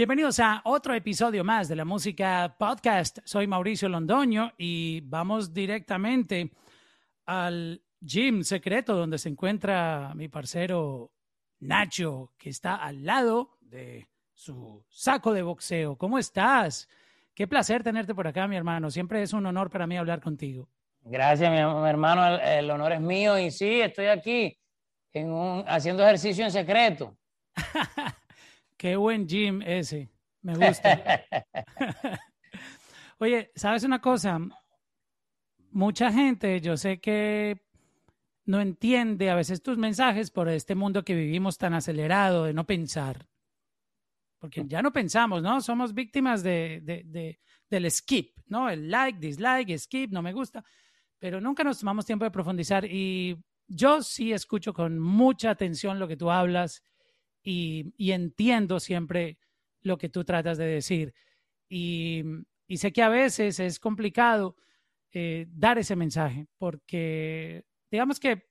Bienvenidos a otro episodio más de la música podcast. Soy Mauricio Londoño y vamos directamente al gym secreto donde se encuentra mi parcero Nacho, que está al lado de su saco de boxeo. ¿Cómo estás? Qué placer tenerte por acá, mi hermano. Siempre es un honor para mí hablar contigo. Gracias, mi hermano. El, honor es mío y sí, estoy aquí haciendo ejercicio en secreto. Qué buen gym ese. Me gusta. Oye, ¿sabes una cosa? Mucha gente, yo sé que no entiende a veces tus mensajes por este mundo que vivimos tan acelerado de no pensar. Porque ya no pensamos, ¿no? Somos víctimas de, de, del skip, ¿no? El like, dislike, skip, no me gusta. Pero nunca nos tomamos tiempo de profundizar. Y yo sí escucho con mucha atención lo que tú hablas y, entiendo siempre lo que tú tratas de decir. Y, sé que a veces es complicado eh, dar ese mensaje, porque digamos que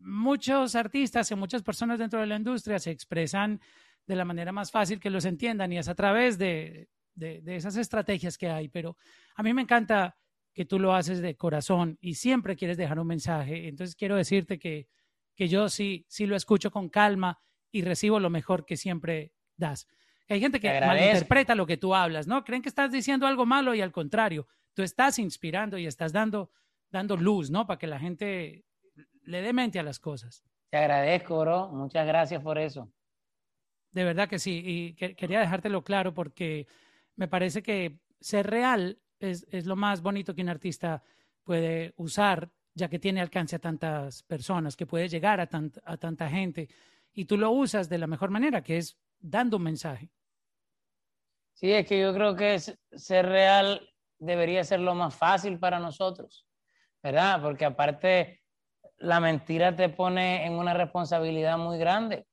muchos artistas y muchas personas dentro de la industria se expresan de la manera más fácil que los entiendan y es a través de, de, esas estrategias que hay. Pero a mí me encanta que tú lo haces de corazón y siempre quieres dejar un mensaje. Entonces quiero decirte que, que yo sí, sí lo escucho con calma y recibo lo mejor que siempre das. Hay gente que malinterpreta lo que tú hablas, ¿no? Creen que estás diciendo algo malo y al contrario, tú estás inspirando y estás dando, dando luz, ¿no? Para que la gente le dé mente a las cosas. Te agradezco, bro. Muchas gracias por eso. De verdad que sí. Y quería dejártelo claro porque me parece que ser real es, es lo más bonito que un artista puede usar, ya que tiene alcance a tantas personas, que puede llegar a, a tanta gente y tú lo usas de la mejor manera, que es dando un mensaje. Sí, es que yo creo que ser real debería ser lo más fácil para nosotros, ¿verdad? Porque aparte la mentira te pone en una responsabilidad muy grande,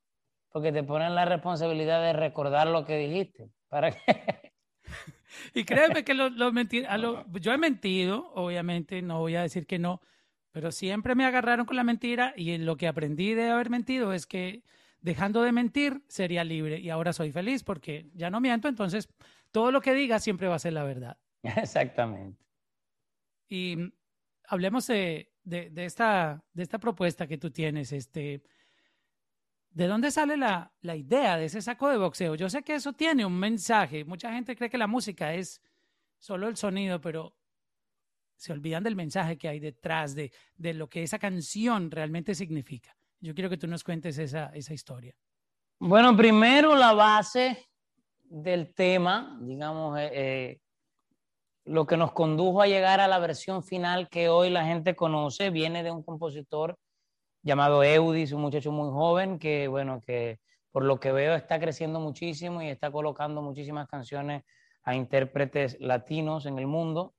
porque te pone en la responsabilidad de recordar lo que dijiste. ¿Para qué? Y créeme que lo, lo yo he mentido, obviamente, no voy a decir que no, pero siempre me agarraron con la mentira y lo que aprendí de haber mentido es que dejando de mentir sería libre y ahora soy feliz porque ya no miento, entonces todo lo que diga siempre va a ser la verdad. Exactamente. Y hablemos de, esta, de esta propuesta que tú tienes. Este, ¿De dónde sale la, la idea de ese saco de boxeo? Yo sé que eso tiene un mensaje. Mucha gente cree que la música es solo el sonido, pero se olvidan del mensaje que hay detrás de, de lo que esa canción realmente significa. Yo quiero que tú nos cuentes esa, esa historia. Bueno, primero la base del tema, digamos, eh, eh, lo que nos condujo a llegar a la versión final que hoy la gente conoce, viene de un compositor llamado Eudis, un muchacho muy joven que, bueno, que por lo que veo está creciendo muchísimo y está colocando muchísimas canciones a intérpretes latinos en el mundo.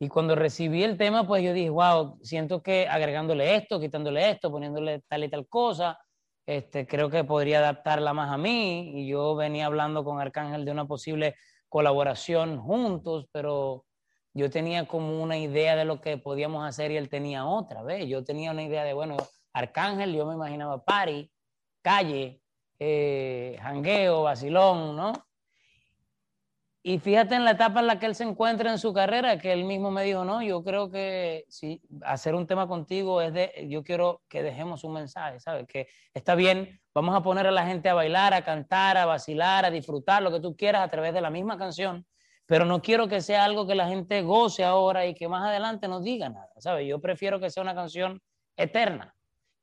Y cuando recibí el tema, pues yo dije, wow, siento que agregándole esto, quitándole esto, poniéndole tal y tal cosa, este, creo que podría adaptarla más a mí. Y yo venía hablando con Arcángel de una posible colaboración juntos, pero yo tenía como una idea de lo que podíamos hacer y él tenía otra, ¿ves? Yo tenía una idea de, bueno, Arcángel, yo me imaginaba party, calle, eh, jangueo, vacilón, ¿no? Y fíjate en la etapa en la que él se encuentra en su carrera, que él mismo me dijo, no, yo creo que si hacer un tema contigo es de, yo quiero que dejemos un mensaje, ¿sabes? Que está bien, vamos a poner a la gente a bailar, a cantar, a vacilar, a disfrutar, lo que tú quieras a través de la misma canción, pero no quiero que sea algo que la gente goce ahora y que más adelante no diga nada, ¿sabes? Yo prefiero que sea una canción eterna,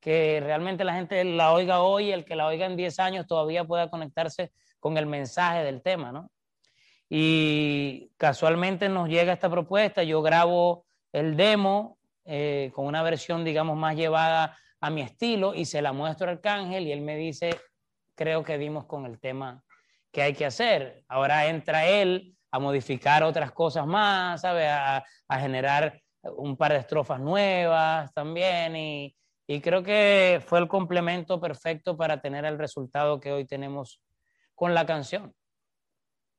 que realmente la gente la oiga hoy, el que la oiga en 10 años todavía pueda conectarse con el mensaje del tema, ¿no? Y casualmente nos llega esta propuesta, yo grabo el demo eh, con una versión, digamos, más llevada a mi estilo y se la muestro al Arcángel y él me dice, creo que dimos con el tema que hay que hacer. Ahora entra él a modificar otras cosas más, ¿sabe? A, generar un par de estrofas nuevas también y, y creo que fue el complemento perfecto para tener el resultado que hoy tenemos con la canción.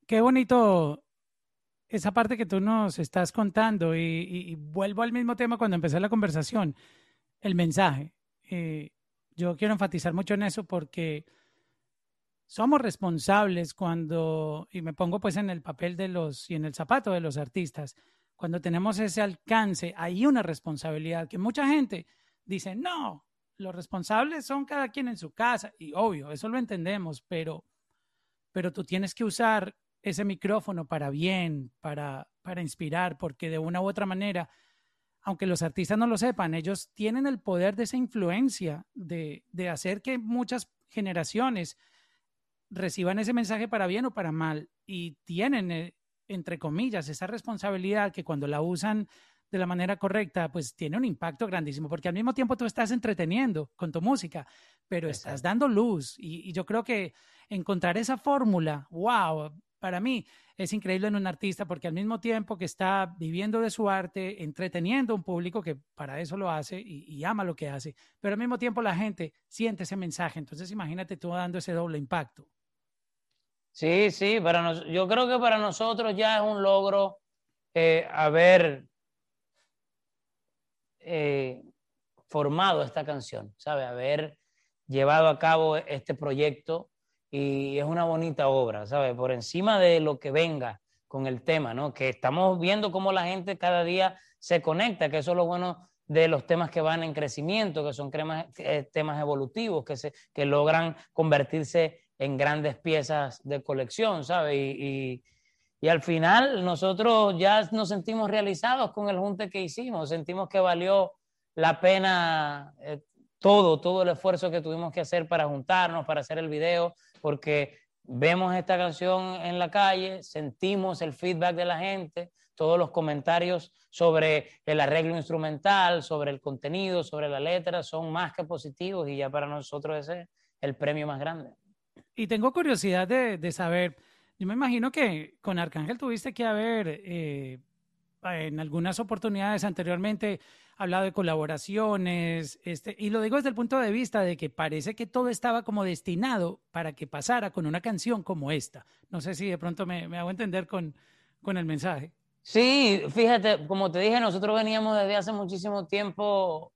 Qué bonito esa parte que tú nos estás contando y, vuelvo al mismo tema cuando empecé la conversación, el mensaje. Eh, yo quiero enfatizar mucho en eso porque somos responsables cuando, y me pongo pues en el papel de los y en el zapato de los artistas, cuando tenemos ese alcance, hay una responsabilidad que mucha gente dice, no, los responsables son cada quien en su casa, y obvio, eso lo entendemos, pero, pero tú tienes que usar ese micrófono para bien, para, para inspirar, porque de una u otra manera, aunque los artistas no lo sepan, ellos tienen el poder de esa influencia, de, de hacer que muchas generaciones reciban ese mensaje para bien o para mal, y tienen eh, entre comillas, esa responsabilidad que cuando la usan de la manera correcta, pues tiene un impacto grandísimo, porque al mismo tiempo tú estás entreteniendo con tu música, pero estás dando luz. Y, yo creo que encontrar esa fórmula, wow, para mí es increíble en un artista, porque al mismo tiempo que está viviendo de su arte, entreteniendo a un público que para eso lo hace y, ama lo que hace, pero al mismo tiempo la gente siente ese mensaje. Entonces imagínate tú dando ese doble impacto. Sí, sí, para yo creo que para nosotros ya es un logro eh, haber eh, formado esta canción, ¿sabe? Haber llevado a cabo este proyecto y es una bonita obra, ¿sabe? Por encima de lo que venga con el tema, ¿no? Que estamos viendo cómo la gente cada día se conecta, que eso es lo bueno de los temas que van en crecimiento, que son eh, temas evolutivos, que, se, que logran convertirse en grandes piezas de colección, ¿sabes? Y, al final nosotros ya nos sentimos realizados con el junte que hicimos, sentimos que valió la pena eh, todo, todo el esfuerzo que tuvimos que hacer para juntarnos, para hacer el video, porque vemos esta canción en la calle, sentimos el feedback de la gente, todos los comentarios sobre el arreglo instrumental, sobre el contenido, sobre la letra, son más que positivos y ya para nosotros ese es el premio más grande. Y tengo curiosidad de, saber, yo me imagino que con Arcángel tuviste que haber eh, en algunas oportunidades anteriormente hablado de colaboraciones, este, y lo digo desde el punto de vista de que parece que todo estaba como destinado para que pasara con una canción como esta. No sé si de pronto me, me hago entender con, con el mensaje. Sí, fíjate, como te dije, nosotros veníamos desde hace muchísimo tiempo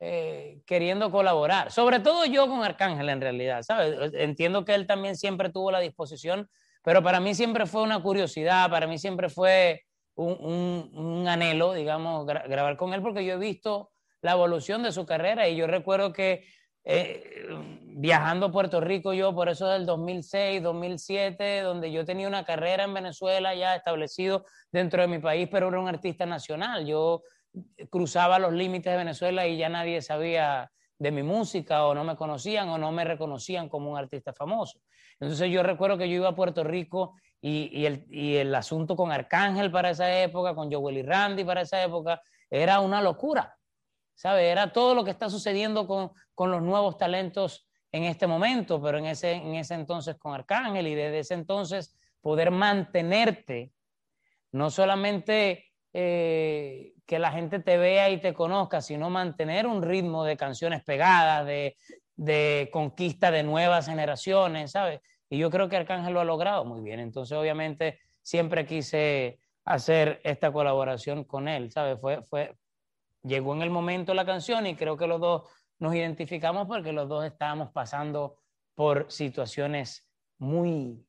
eh, queriendo colaborar. Sobre todo yo con Arcángel en realidad, ¿sabes? Entiendo que él también siempre tuvo la disposición, pero para mí siempre fue una curiosidad, para mí siempre fue un, anhelo, digamos, grabar con él, porque yo he visto la evolución de su carrera y yo recuerdo que eh, viajando a Puerto Rico yo, por eso del 2006, 2007, donde yo tenía una carrera en Venezuela ya establecido dentro de mi país, pero era un artista nacional. Yo cruzaba los límites de Venezuela y ya nadie sabía de mi música o no me conocían o no me reconocían como un artista famoso. Entonces yo recuerdo que yo iba a Puerto Rico y, el, asunto con Arcángel para esa época, con Joel y Randy para esa época, era una locura, ¿sabe? Era todo lo que está sucediendo con, los nuevos talentos en este momento, pero en ese, en ese entonces con Arcángel y desde ese entonces poder mantenerte, no solamente eh, que la gente te vea y te conozca, sino mantener un ritmo de canciones pegadas, de, de conquista de nuevas generaciones, ¿sabes? Y yo creo que Arcángel lo ha logrado muy bien. Entonces, obviamente, siempre quise hacer esta colaboración con él, ¿sabes? Fue, fue, llegó en el momento la canción y creo que los dos nos identificamos porque los dos estábamos pasando por situaciones muy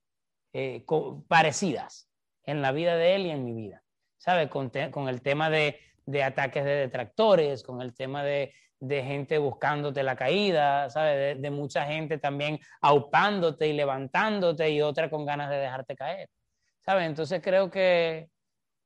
eh, parecidas en la vida de él y en mi vida. ¿sabes? Con, con, el tema de, de, ataques de detractores, con el tema de, de gente buscándote la caída, ¿sabes? De, mucha gente también aupándote y levantándote y otra con ganas de dejarte caer, ¿sabes? Entonces creo que,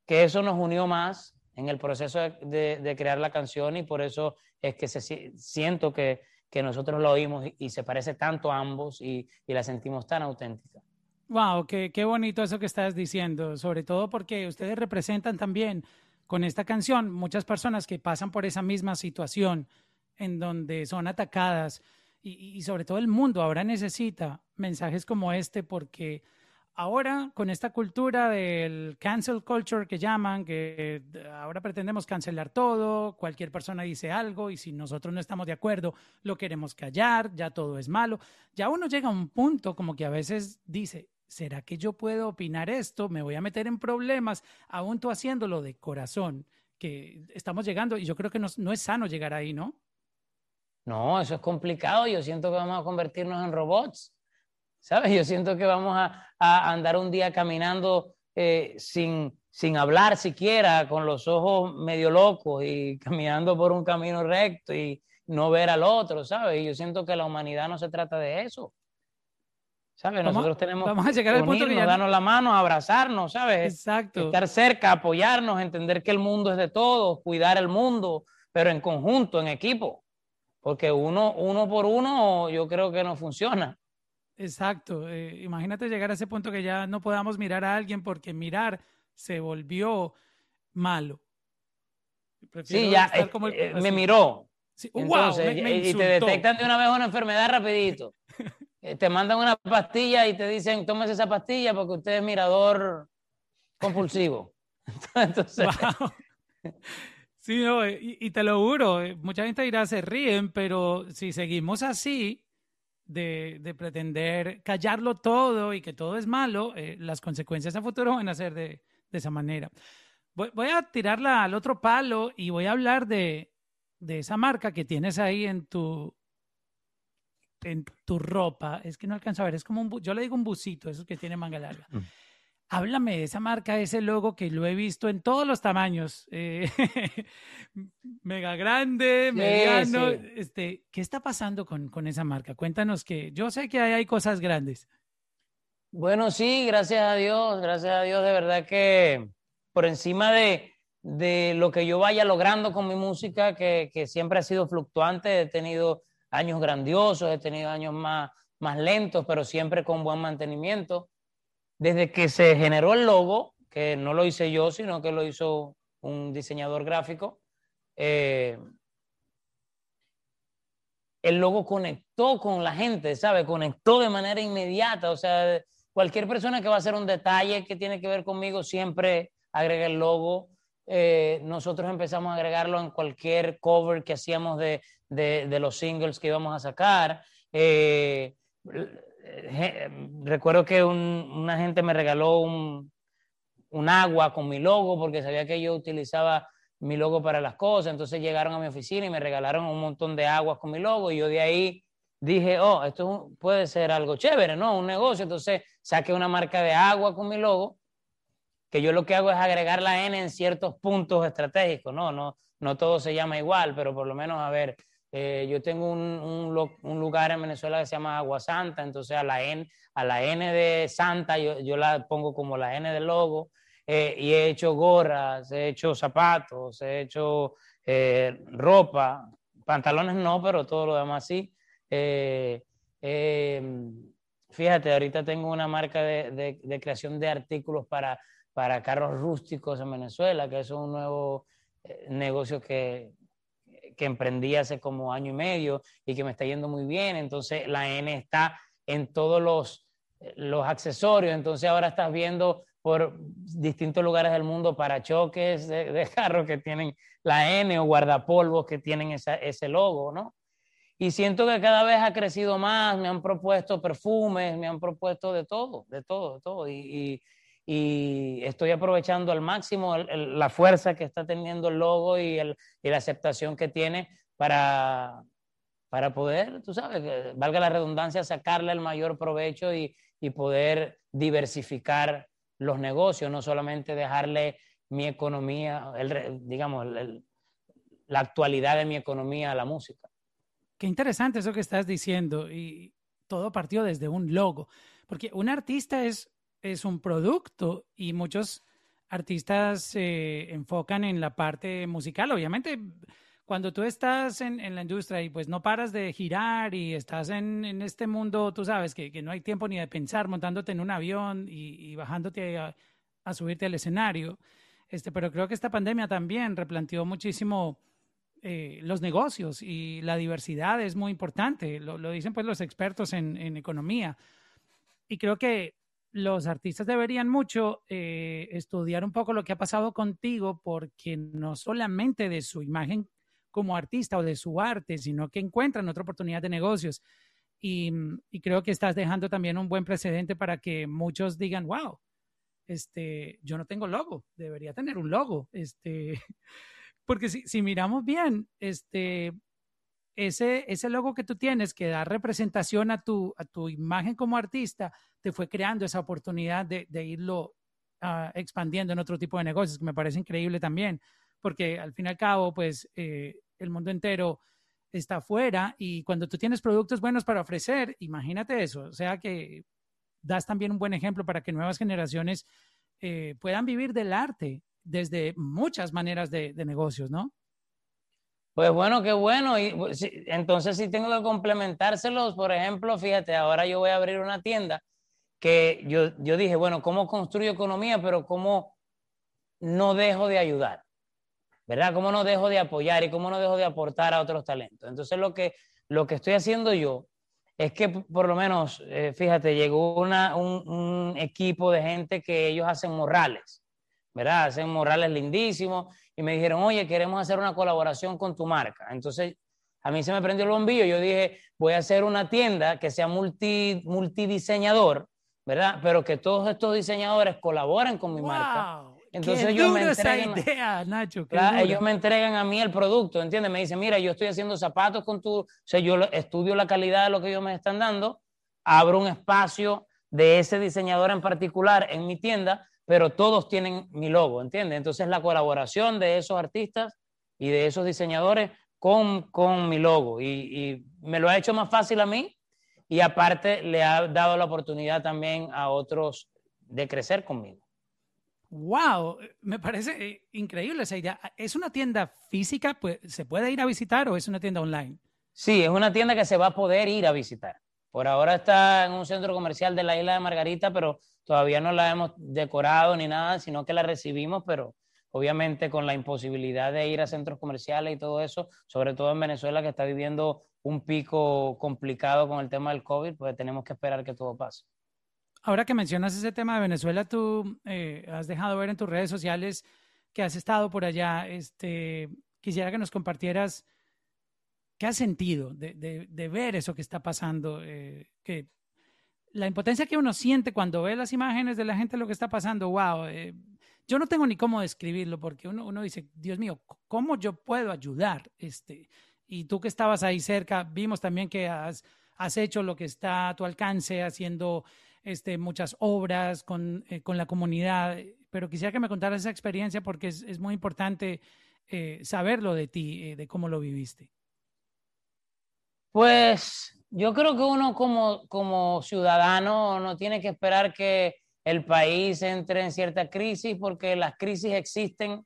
que eso nos unió más en el proceso de, de, crear la canción y por eso es que se, siento que, que nosotros lo oímos y, y, se parece tanto a ambos y, y la sentimos tan auténtica. Wow, qué, qué bonito eso que estás diciendo, sobre todo porque ustedes representan también con esta canción muchas personas que pasan por esa misma situación en donde son atacadas y, sobre todo el mundo ahora necesita mensajes como este porque ahora con esta cultura del cancel culture que llaman, que ahora pretendemos cancelar todo, cualquier persona dice algo y si nosotros no estamos de acuerdo lo queremos callar, ya todo es malo, ya uno llega a un punto como que a veces dice, ¿será que yo puedo opinar esto? Me voy a meter en problemas, aún tú haciéndolo de corazón, que estamos llegando y yo creo que no, es sano llegar ahí, ¿no? No, eso es complicado. Yo siento que vamos a convertirnos en robots. ¿sabes? Yo siento que vamos a, andar un día caminando eh, sin, sin hablar siquiera, con los ojos medio locos y caminando por un camino recto y no ver al otro, ¿sabes? Y yo siento que la humanidad no se trata de eso. ¿Sabes? Nosotros tenemos vamos a llegar al punto que darnos la mano, abrazarnos, ¿sabes? Exacto. Estar cerca, apoyarnos, entender que el mundo es de todos, cuidar el mundo, pero en conjunto, en equipo. Porque uno, uno por uno yo creo que no funciona. Exacto. Eh, imagínate llegar a ese punto que ya no podamos mirar a alguien porque mirar se volvió malo. sí, ya eh, eh, me miró. Entonces, y te detectan de una vez una enfermedad rapidito. te mandan una pastilla y te dicen, tómese esa pastilla porque usted es mirador compulsivo. Entonces, Sí, y, te lo juro, mucha gente dirá, se ríen, pero si seguimos así, de, pretender callarlo todo y que todo es malo, eh, las consecuencias a futuro van a ser de, esa manera. Voy, a tirarla al otro palo y voy a hablar de, esa marca que tienes ahí en tu, en tu ropa. Es que no alcanzo a ver, es como un, yo le digo un busito, esos que tiene manga larga. Mm. Háblame de esa marca, ese logo que lo he visto en todos los tamaños. Eh, mega grande, mediano. Este, ¿Qué está pasando con, esa marca? Cuéntanos que yo sé que hay, cosas grandes. Bueno, sí, gracias a Dios, gracias a Dios, de verdad que por encima de, lo que yo vaya logrando con mi música, que, siempre ha sido fluctuante, he tenido años grandiosos, he tenido años más, más lentos, pero siempre con buen mantenimiento desde que se generó el logo, que no lo hice yo, sino que lo hizo un diseñador gráfico, eh, el logo conectó con la gente, ¿sabe? Conectó de manera inmediata. O sea, cualquier persona que va a hacer un detalle que tiene que ver conmigo siempre agrega el logo. Eh, nosotros empezamos a agregarlo en cualquier cover que hacíamos de, los singles que íbamos a sacar. Eh, recuerdo que una gente me regaló un, agua con mi logo porque sabía que yo utilizaba mi logo para las cosas. Entonces llegaron a mi oficina y me regalaron un montón de aguas con mi logo y yo de ahí dije, oh, esto puede ser algo chévere, ¿no? Un negocio. Entonces saqué una marca de agua con mi logo, que yo lo que hago es agregar la N en ciertos puntos estratégicos, ¿no? No, no todo se llama igual, pero por lo menos, a ver, eh, yo tengo un, un, lugar en Venezuela que se llama Agua Santa, entonces a la N, a la N de Santa yo, yo la pongo como la N del logo eh, y he hecho gorras, he hecho zapatos, he hecho eh, ropa, pantalones no, pero todo lo demás sí. fíjate, ahorita tengo una marca de, de, de, creación de artículos para, para carros rústicos en Venezuela, que es un nuevo negocio que, que emprendí hace como año y medio y que me está yendo muy bien. Entonces la N está en todos los, los accesorios. Entonces ahora estás viendo por distintos lugares del mundo parachoques de, de carros que tienen la N o guardapolvos que tienen ese logo, ¿no? Y siento que cada vez ha crecido más, me han propuesto perfumes, me han propuesto de todo, de todo, de todo. y estoy aprovechando al máximo la fuerza que está teniendo el logo y, el, y la aceptación que tiene para, para poder, tú sabes, valga la redundancia, sacarle el mayor provecho y, y poder diversificar los negocios, no solamente dejarle mi economía, el, digamos, la actualidad de mi economía a la música. Qué interesante eso que estás diciendo y todo partió desde un logo, porque un artista es es un producto y muchos artistas se enfocan en la parte musical. Obviamente, cuando tú estás en, en, la industria y pues no paras de girar y estás en, en este mundo, tú sabes que, que, no hay tiempo ni de pensar montándote en un avión y, y bajándote a, a, subirte al escenario. Este, pero creo que esta pandemia también replanteó muchísimo eh, los negocios y la diversidad es muy importante. Lo, lo dicen pues los expertos en, en economía. Y creo que los artistas deberían mucho eh, estudiar un poco lo que ha pasado contigo, porque no solamente de su imagen como artista o de su arte, sino que encuentran otra oportunidad de negocios. Y, creo que estás dejando también un buen precedente para que muchos digan, wow, este, yo no tengo logo, debería tener un logo. Este, porque si, si miramos bien, este, ese, ese logo que tú tienes que da representación a tu, a tu imagen como artista, te fue creando esa oportunidad de, de irlo uh, expandiendo en otro tipo de negocios, que me parece increíble también, porque al fin y al cabo, pues eh, el mundo entero está afuera y cuando tú tienes productos buenos para ofrecer, imagínate eso, o sea que das también un buen ejemplo para que nuevas generaciones eh, puedan vivir del arte desde muchas maneras de, de negocios, ¿no? Pues bueno, qué bueno. Y, pues, entonces, si tengo que complementárselos, por ejemplo, fíjate, ahora yo voy a abrir una tienda que yo, yo dije, bueno, ¿cómo construyo economía? Pero ¿cómo no dejo de ayudar? ¿Verdad? ¿Cómo no dejo de apoyar y cómo no dejo de aportar a otros talentos? Entonces, lo que, lo que estoy haciendo yo es que por lo menos, eh, fíjate, llegó una, un, un, equipo de gente que ellos hacen morrales, ¿verdad? Hacen morrales lindísimos y me dijeron, oye, queremos hacer una colaboración con tu marca. Entonces, a mí se me prendió el bombillo. Yo dije, voy a hacer una tienda que sea multi, multidiseñador, ¿verdad? Pero que todos estos diseñadores colaboren con mi wow. marca. Entonces qué ellos me entregan, esa idea, Nacho. Claro, ellos me entregan a mí el producto, ¿entiendes? Me dicen, mira, yo estoy haciendo zapatos con tu, o sea, yo estudio la calidad de lo que ellos me están dando, abro un espacio de ese diseñador en particular en mi tienda, pero todos tienen mi logo, ¿entiendes? Entonces la colaboración de esos artistas y de esos diseñadores con, con mi logo y, y me lo ha hecho más fácil a mí y aparte le ha dado la oportunidad también a otros de crecer conmigo. Wow, me parece eh, increíble esa idea. ¿Es una tienda física? Pues, ¿Se puede ir a visitar o es una tienda online? Sí, es una tienda que se va a poder ir a visitar. Por ahora está en un centro comercial de la isla de Margarita, pero todavía no la hemos decorado ni nada, sino que la recibimos, pero obviamente con la imposibilidad de ir a centros comerciales y todo eso, sobre todo en Venezuela que está viviendo un pico complicado con el tema del COVID, pues tenemos que esperar que todo pase. Ahora que mencionas ese tema de Venezuela, tú eh, has dejado ver en tus redes sociales que has estado por allá. Este, quisiera que nos compartieras qué has sentido de, ver eso que está pasando, eh, que la impotencia que uno siente cuando ve las imágenes de la gente lo que está pasando, wow, eh, yo no tengo ni cómo describirlo porque uno, uno dice, Dios mío, ¿cómo yo puedo ayudar? Este, y tú que estabas ahí cerca, vimos también que has, has hecho lo que está a tu alcance, haciendo este, muchas obras con, eh, con la comunidad, pero quisiera que me contaras esa experiencia porque es, muy importante eh, saberlo de ti, de cómo lo viviste. Pues yo creo que uno como, como ciudadano no tiene que esperar que el país entre en cierta crisis porque las crisis existen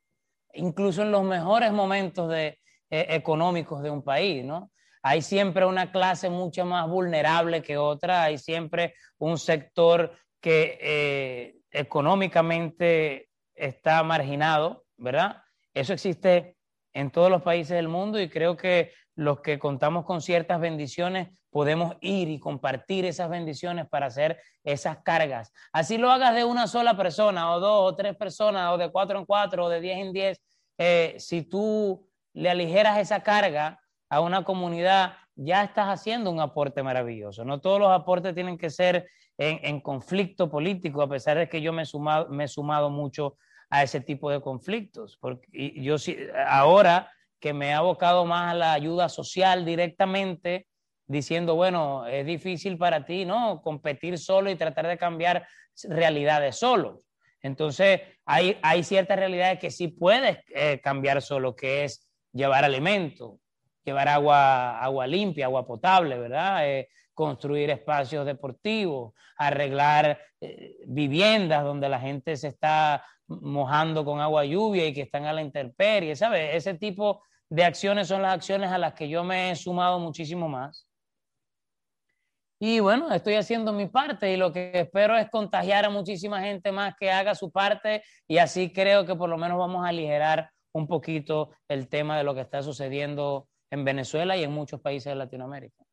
incluso en los mejores momentos eh, económicos de un país, ¿no? Hay siempre una clase mucho más vulnerable que otra, hay siempre un sector que eh, económicamente está marginado, ¿verdad? Eso existe en todos los países del mundo y creo que los que contamos con ciertas bendiciones podemos ir y compartir esas bendiciones para hacer esas cargas. Así lo hagas de una sola persona o dos o tres personas o de cuatro en cuatro o de diez en diez, eh, si tú le aligeras esa carga a una comunidad, ya estás haciendo un aporte maravilloso. No todos los aportes tienen que ser en, en conflicto político, a pesar de que yo me he sumado, me he sumado mucho a ese tipo de conflictos. Porque yo ahora que me he abocado más a la ayuda social directamente, diciendo, bueno, es difícil para ti, ¿no? Competir solo y tratar de cambiar realidades solo. Entonces, hay, hay ciertas realidades que sí puedes eh, cambiar solo, que es llevar alimento, llevar agua, agua limpia, agua potable, ¿verdad? Eh, construir espacios deportivos, arreglar eh, viviendas donde la gente se está mojando con agua lluvia y que están a la intemperie, ¿sabes? Ese tipo de acciones son las acciones a las que yo me he sumado muchísimo más. Y bueno, estoy haciendo mi parte y lo que espero es contagiar a muchísima gente más que haga su parte y así creo que por lo menos vamos a aligerar un poquito el tema de lo que está sucediendo en Venezuela y en muchos países de Latinoamérica.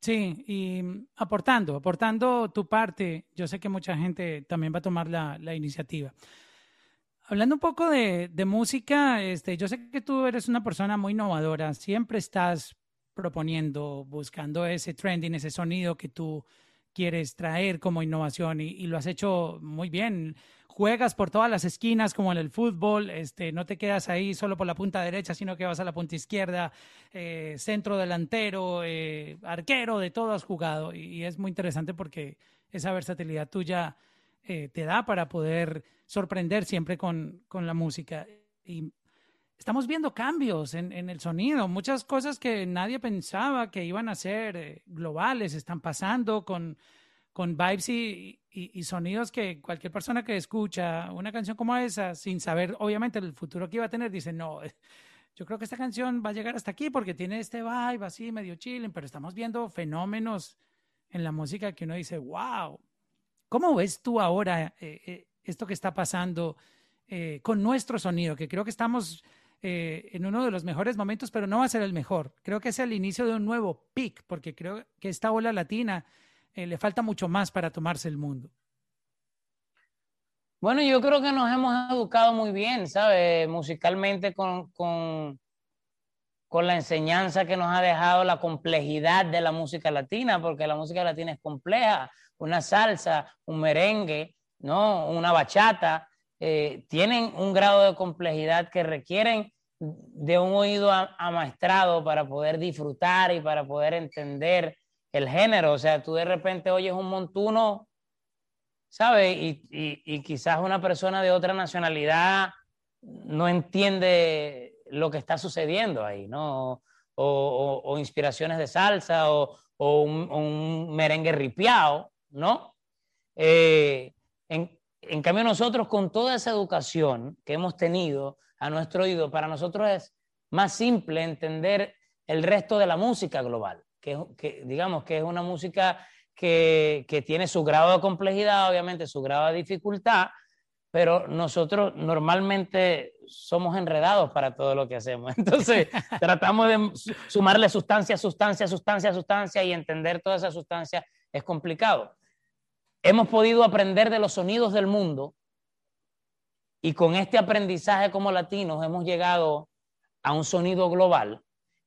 Sí, y aportando, aportando tu parte, yo sé que mucha gente también va a tomar la, la iniciativa. Hablando un poco de, de, música, este, yo sé que tú eres una persona muy innovadora, siempre estás proponiendo, buscando ese trending, ese sonido que tú quieres traer como innovación y, lo has hecho muy bien. Juegas por todas las esquinas como en el fútbol, este, no te quedas ahí solo por la punta derecha, sino que vas a la punta izquierda, eh, centro delantero, eh, arquero, de todo has jugado y, es muy interesante porque esa versatilidad tuya eh, te da para poder sorprender siempre con, con la música. Estamos viendo cambios en, el sonido. Muchas cosas que nadie pensaba que iban a ser eh, globales están pasando con, con vibes y, sonidos que cualquier persona que escucha una canción como esa, sin saber obviamente el futuro que iba a tener, dice, no, yo creo que esta canción va a llegar hasta aquí porque tiene este vibe así medio chilling, pero estamos viendo fenómenos en la música que uno dice, wow. ¿Cómo ves tú ahora eh, eh, esto que está pasando con nuestro sonido? Que creo que estamos eh, en uno de los mejores momentos, pero no va a ser el mejor. Creo que es el inicio de un nuevo pic, porque creo que esta ola latina eh, le falta mucho más para tomarse el mundo. Bueno, yo creo que nos hemos educado muy bien, ¿sabes? Musicalmente con, con, con la enseñanza que nos ha dejado la complejidad de la música latina, porque la música latina es compleja. Una salsa, un merengue, ¿no? Una bachata, eh, tienen un grado de complejidad que requieren de un oído amaestrado para poder disfrutar y para poder entender el género. O sea, tú de repente oyes un montuno, ¿sabes? Y, quizás una persona de otra nacionalidad no entiende lo que está sucediendo ahí, ¿no? O, inspiraciones de salsa o, un, merengue ripiado, ¿no? Eh, en cambio, nosotros con toda esa educación que hemos tenido a nuestro oído, para nosotros es más simple entender el resto de la música global, que, digamos que es una música que, tiene su grado de complejidad, obviamente su grado de dificultad, pero nosotros normalmente somos enredados para todo lo que hacemos. Entonces, tratamos de sumarle sustancia, sustancia, sustancia, sustancia y entender toda esa sustancia es complicado hemos podido aprender de los sonidos del mundo y con este aprendizaje como latinos hemos llegado a un sonido global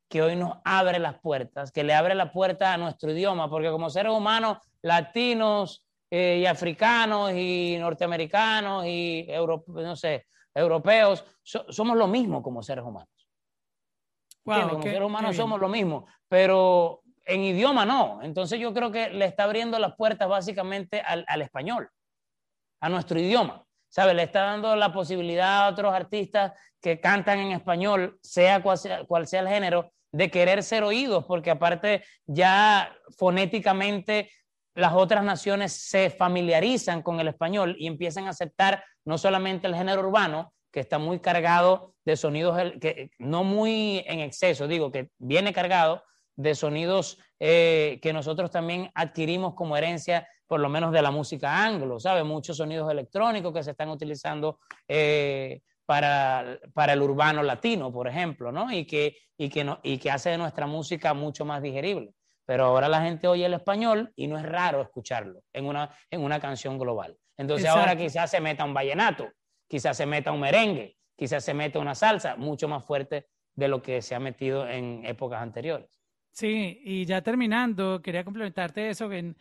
que hoy nos abre las puertas, que le abre la puerta a nuestro idioma, porque como seres humanos latinos eh, y africanos y norteamericanos y no sé, europeos, somos lo mismo como seres humanos. como seres humanos somos lo mismo, pero en idioma no. Entonces yo creo que le está abriendo las puertas básicamente al, español, a nuestro idioma. ¿Sabe? Le está dando la posibilidad a otros artistas que cantan en español, sea cual, sea cual sea el género, de querer ser oídos, porque aparte ya fonéticamente las otras naciones se familiarizan con el español y empiezan a aceptar no solamente el género urbano, que está muy cargado de sonidos, que no muy en exceso, digo, que viene cargado de sonidos eh, que nosotros también adquirimos como herencia, por lo menos de la música anglo, ¿sabe? Muchos sonidos electrónicos que se están utilizando eh, para, para, el urbano latino, por ejemplo, ¿no? Y que, y, que no, y que hace de nuestra música mucho más digerible. Pero ahora la gente oye el español y no es raro escucharlo en una, en una canción global. Entonces ahora quizás se meta un vallenato, quizás se meta un merengue, quizás se meta una salsa mucho más fuerte de lo que se ha metido en épocas anteriores. Sí, y ya terminando, quería complementarte eso, que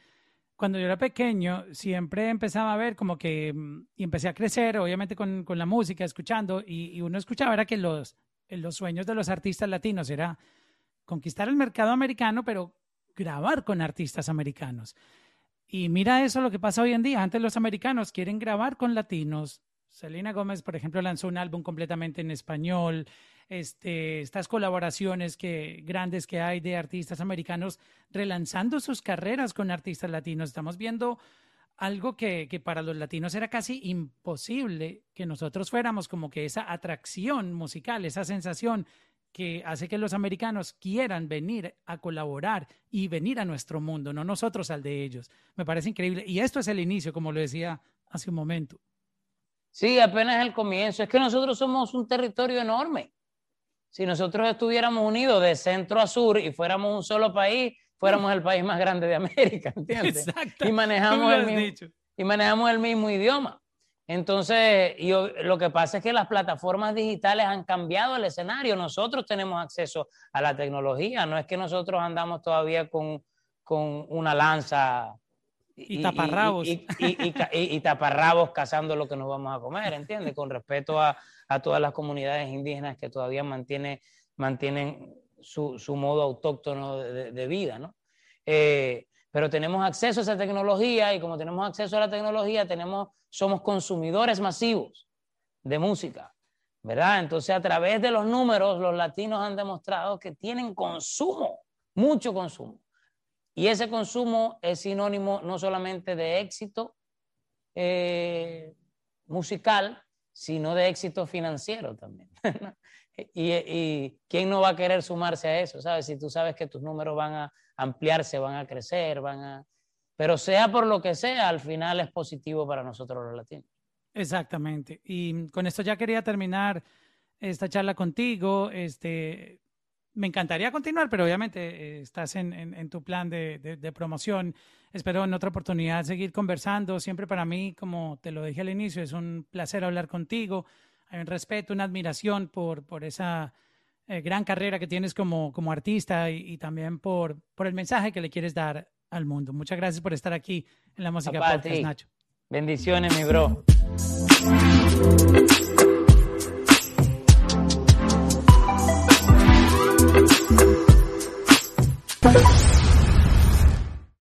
cuando yo era pequeño siempre empezaba a ver como que, mm, y empecé a crecer, obviamente con, con la música, escuchando, y, uno escuchaba era que los, los sueños de los artistas latinos era conquistar el mercado americano, pero grabar con artistas americanos. Y mira eso lo que pasa hoy en día. Antes los americanos quieren grabar con latinos. Selena Gómez, por ejemplo, lanzó un álbum completamente en español este, estas colaboraciones que, grandes que hay de artistas americanos relanzando sus carreras con artistas latinos. Estamos viendo algo que, que, para los latinos era casi imposible que nosotros fuéramos como que esa atracción musical, esa sensación que hace que los americanos quieran venir a colaborar y venir a nuestro mundo, no nosotros al de ellos. Me parece increíble. Y esto es el inicio, como lo decía hace un momento. Sí, apenas el comienzo. Es que nosotros somos un territorio enorme. Si nosotros estuviéramos unidos de centro a sur y fuéramos un solo país, fuéramos el país más grande de América, ¿entiendes? Exacto. Y manejamos, el mismo, y manejamos el mismo idioma. Entonces, yo, lo que pasa es que las plataformas digitales han cambiado el escenario. Nosotros tenemos acceso a la tecnología. No es que nosotros andamos todavía con, con una lanza Y, taparrabos. Y, taparrabos cazando lo que nos vamos a comer, ¿entiendes? Con respeto a, todas las comunidades indígenas que todavía mantiene, mantienen su, modo autóctono de, vida, ¿no? Eh, pero tenemos acceso a esa tecnología y como tenemos acceso a la tecnología, tenemos, somos consumidores masivos de música, ¿verdad? Entonces, a través de los números, los latinos han demostrado que tienen consumo, mucho consumo. Y ese consumo es sinónimo no solamente de éxito eh, musical, sino de éxito financiero también. y, y, quién no va a querer sumarse a eso, ¿sabes? Si tú sabes que tus números van a ampliarse, van a crecer, van a... Pero sea por lo que sea, al final es positivo para nosotros los latinos. Exactamente. Y con esto ya quería terminar esta charla contigo. Este, me encantaría continuar, pero obviamente eh, estás en, tu plan de, promoción. Espero en otra oportunidad seguir conversando. Siempre para mí, como te lo dije al inicio, es un placer hablar contigo. Hay un respeto, una admiración por, por esa eh, gran carrera que tienes como, como artista y, también por, por el mensaje que le quieres dar al mundo. Muchas gracias por estar aquí en la música podcast, Nacho. Bendiciones, mi bro. Bye.